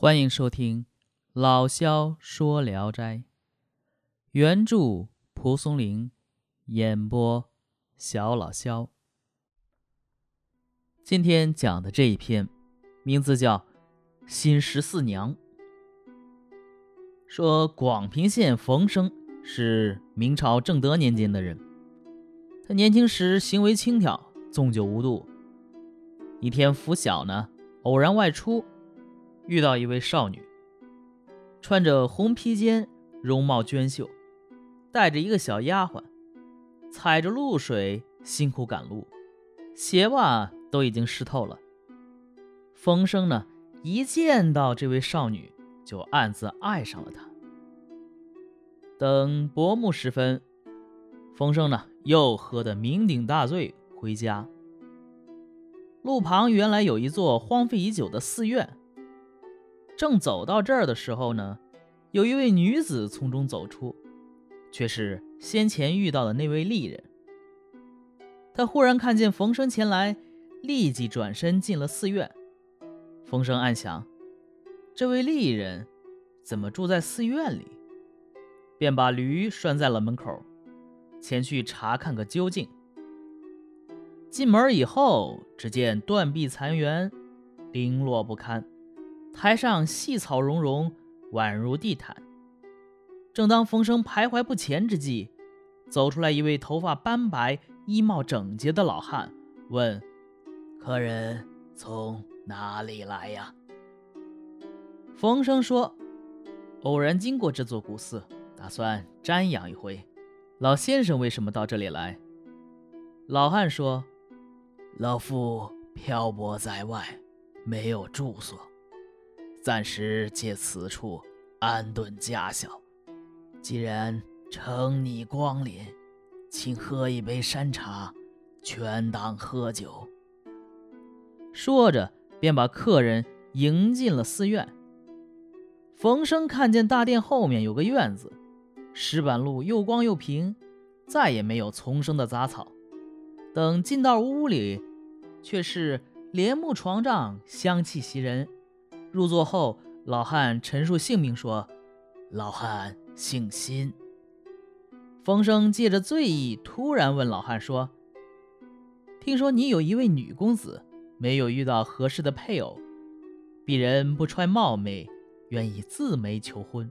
欢迎收听《老萧说聊斋》，原著蒲松龄，演播小老萧。今天讲的这一篇，名字叫《新十四娘》。说广平县冯生是明朝正德年间的人，他年轻时行为轻佻，纵酒无度。一天拂晓呢，偶然外出。遇到一位少女，穿着红披肩，容貌娟秀，带着一个小丫鬟，踩着露水辛苦赶路，鞋袜都已经湿透了。风声呢，一见到这位少女，就暗自爱上了她。等薄暮时分，风声呢又喝得酩酊大醉回家。路旁原来有一座荒废已久的寺院。正走到这儿的时候呢，有一位女子从中走出，却是先前遇到的那位丽人。他忽然看见冯生前来，立即转身进了寺院。冯生暗想：这位丽人怎么住在寺院里？便把驴拴在了门口，前去查看个究竟。进门以后，只见断壁残垣，零落不堪。台上细草茸茸，宛如地毯。正当冯生徘徊不前之际，走出来一位头发斑白、衣帽整洁的老汉，问：“客人从哪里来呀？”冯生说：“偶然经过这座古寺，打算瞻仰一回。老先生为什么到这里来？”老汉说：“老夫漂泊在外，没有住所。”暂时借此处安顿家小。既然承你光临，请喝一杯山茶，全当喝酒。说着，便把客人迎进了寺院。冯生看见大殿后面有个院子，石板路又光又平，再也没有丛生的杂草。等进到屋里，却是帘幕床帐，香气袭人。入座后，老汉陈述姓名说：“老汉姓辛。”风声借着醉意，突然问老汉说：“听说你有一位女公子，没有遇到合适的配偶，鄙人不揣冒昧，愿意自媒求婚。”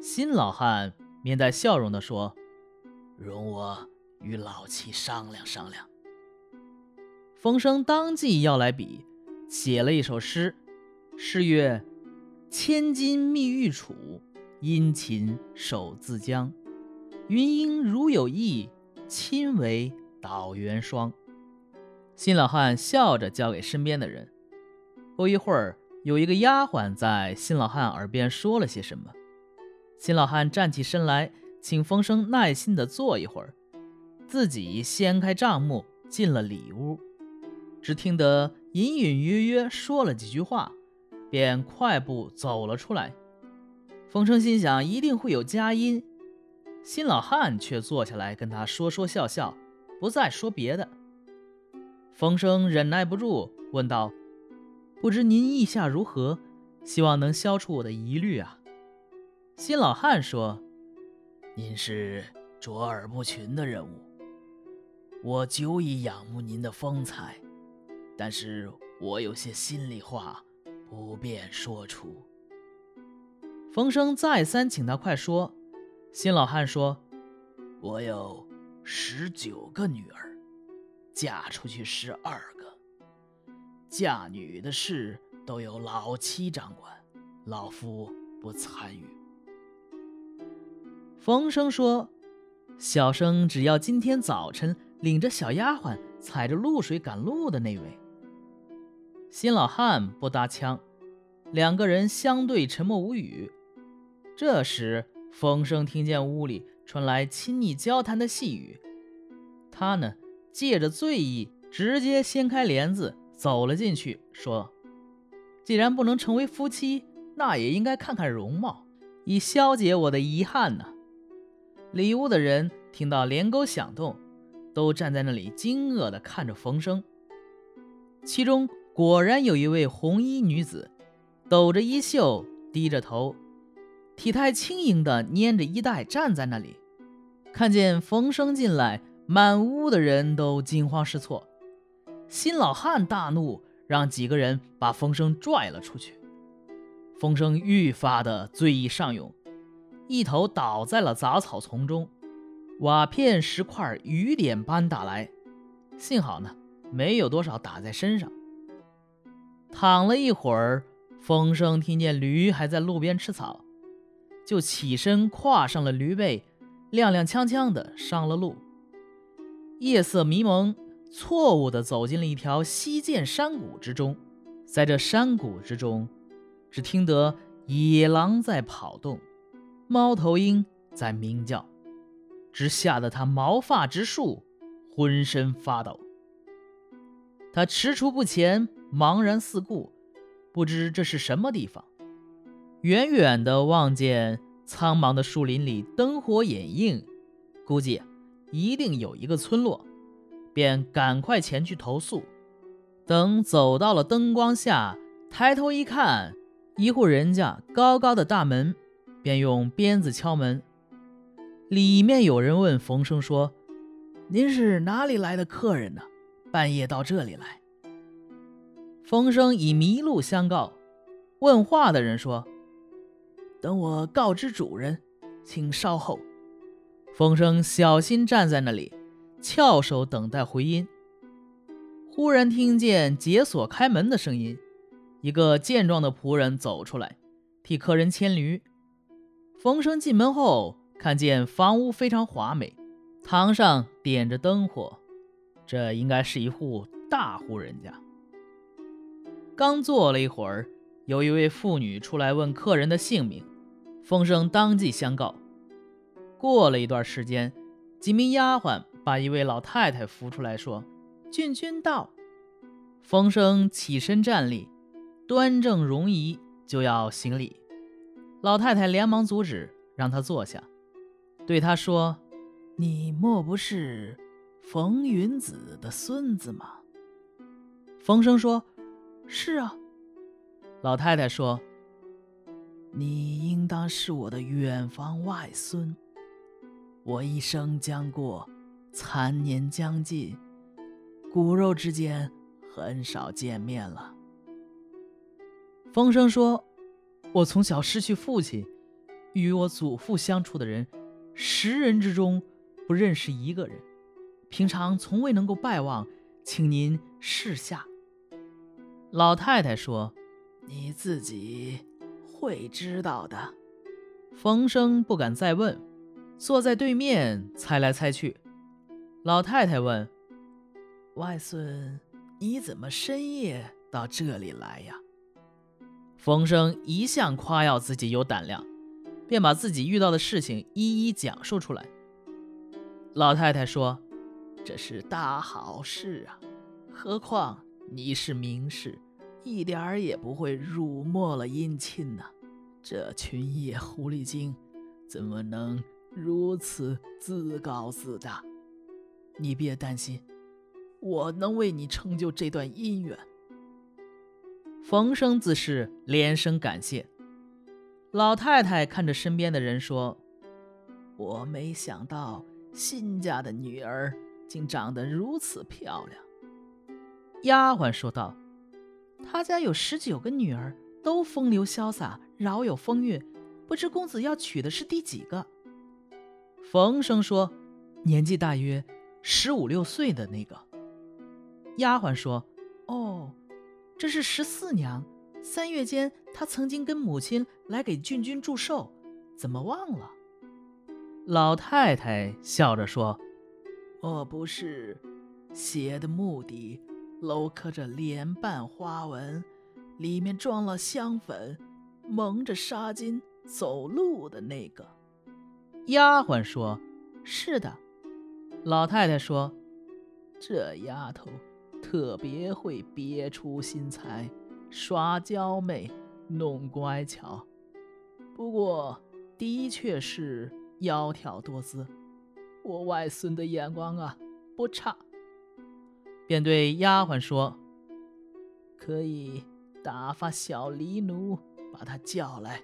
新老汉面带笑容地说：“容我与老妻商量商量。”风声当即要来笔。写了一首诗，诗曰：“千金觅玉杵，殷勤守自将。云英如有意，亲为导元霜。”新老汉笑着交给身边的人。不一会儿，有一个丫鬟在新老汉耳边说了些什么。新老汉站起身来，请风声耐心地坐一会儿，自己掀开帐幕进了里屋。只听得隐隐约约说了几句话，便快步走了出来。冯生心想一定会有佳音，新老汉却坐下来跟他说说笑笑，不再说别的。冯生忍耐不住问道：“不知您意下如何？希望能消除我的疑虑啊。”新老汉说：“您是卓尔不群的人物，我久已仰慕您的风采。”但是我有些心里话，不便说出。冯生再三请他快说。新老汉说：“我有十九个女儿，嫁出去十二个，嫁女的事都由老妻掌管，老夫不参与。”冯生说：“小生只要今天早晨领着小丫鬟踩着露水赶路的那位。”新老汉不搭腔，两个人相对沉默无语。这时，风声听见屋里传来亲昵交谈的细语，他呢，借着醉意，直接掀开帘子走了进去，说：“既然不能成为夫妻，那也应该看看容貌，以消解我的遗憾呢。”里屋的人听到帘钩响动，都站在那里惊愕地看着冯生，其中。果然有一位红衣女子抖着衣袖，低着头，体态轻盈的拈着衣带站在那里。看见冯生进来，满屋的人都惊慌失措。新老汉大怒，让几个人把风声拽了出去。风声愈发的醉意上涌，一头倒在了杂草丛中，瓦片石块雨点般打来，幸好呢，没有多少打在身上。躺了一会儿，风声听见驴还在路边吃草，就起身跨上了驴背，踉踉跄跄的上了路。夜色迷蒙，错误的走进了一条溪涧山谷之中，在这山谷之中。只听得野狼在跑动，猫头鹰在鸣叫，只吓得他毛发直竖，浑身发抖。他踟蹰不前，茫然四顾，不知这是什么地方。远远的望见苍茫的树林里灯火掩映，估计一定有一个村落，便赶快前去投宿。等走到了灯光下，抬头一看。一户人家高高的大门，便用鞭子敲门。里面有人问冯生说：“您是哪里来的客人呢？半夜到这里来？”风声以迷路相告。问话的人说：“等我告知主人，请稍后。”风声小心站在那里，翘首等待回音。忽然听见解锁开门的声音。一个健壮的仆人走出来，替客人牵驴。风声进门后，看见房屋非常华美，堂上点着灯火，这应该是一户大户人家。刚坐了一会儿，有一位妇女出来问客人的姓名，风生当即相告。过了一段时间，几名丫鬟把一位老太太扶出来，说：“郡君到。”冯生起身站立。端正容仪，就要行礼。老太太连忙阻止，让他坐下，对他说：“你莫不是冯云子的孙子吗？”冯生说：“是啊。”老太太说：“你应当是我的远房外孙。我一生将过，残年将近，骨肉之间很少见面了。”风声说：“我从小失去父亲，与我祖父相处的人，十人之中不认识一个人。平常从未能够拜望，请您示下。”老太太说：“你自己会知道的。”冯生不敢再问，坐在对面猜来猜去。老太太问：“外孙，你怎么深夜到这里来呀？”冯生一向夸耀自己有胆量，便把自己遇到的事情一一讲述出来。老太太说：“这是大好事啊！何况你是名士，一点儿也不会辱没了姻亲呐。这群野狐狸精怎么能如此自高自大？你别担心，我能为你成就这段姻缘。”冯生自是连声感谢。老太太看着身边的人说：“我没想到新家的女儿竟长得如此漂亮。”丫鬟说道：“他家有十九个女儿，都风流潇洒，饶有风韵，不知公子要娶的是第几个？”冯生说：“年纪大约十五六岁的那个。”丫鬟说：“哦。”这是十四娘，三月间她曾经跟母亲来给郡君祝寿，怎么忘了？老太太笑着说：“我不是邪的目的镂刻着莲瓣花纹，里面装了香粉，蒙着纱巾走路的那个。”丫鬟说：“是的。”老太太说：“这丫头。”特别会别出心裁，耍娇媚，弄乖巧。不过，的确是窈窕多姿。我外孙的眼光啊，不差。便对丫鬟说：“可以打发小狸奴把他叫来。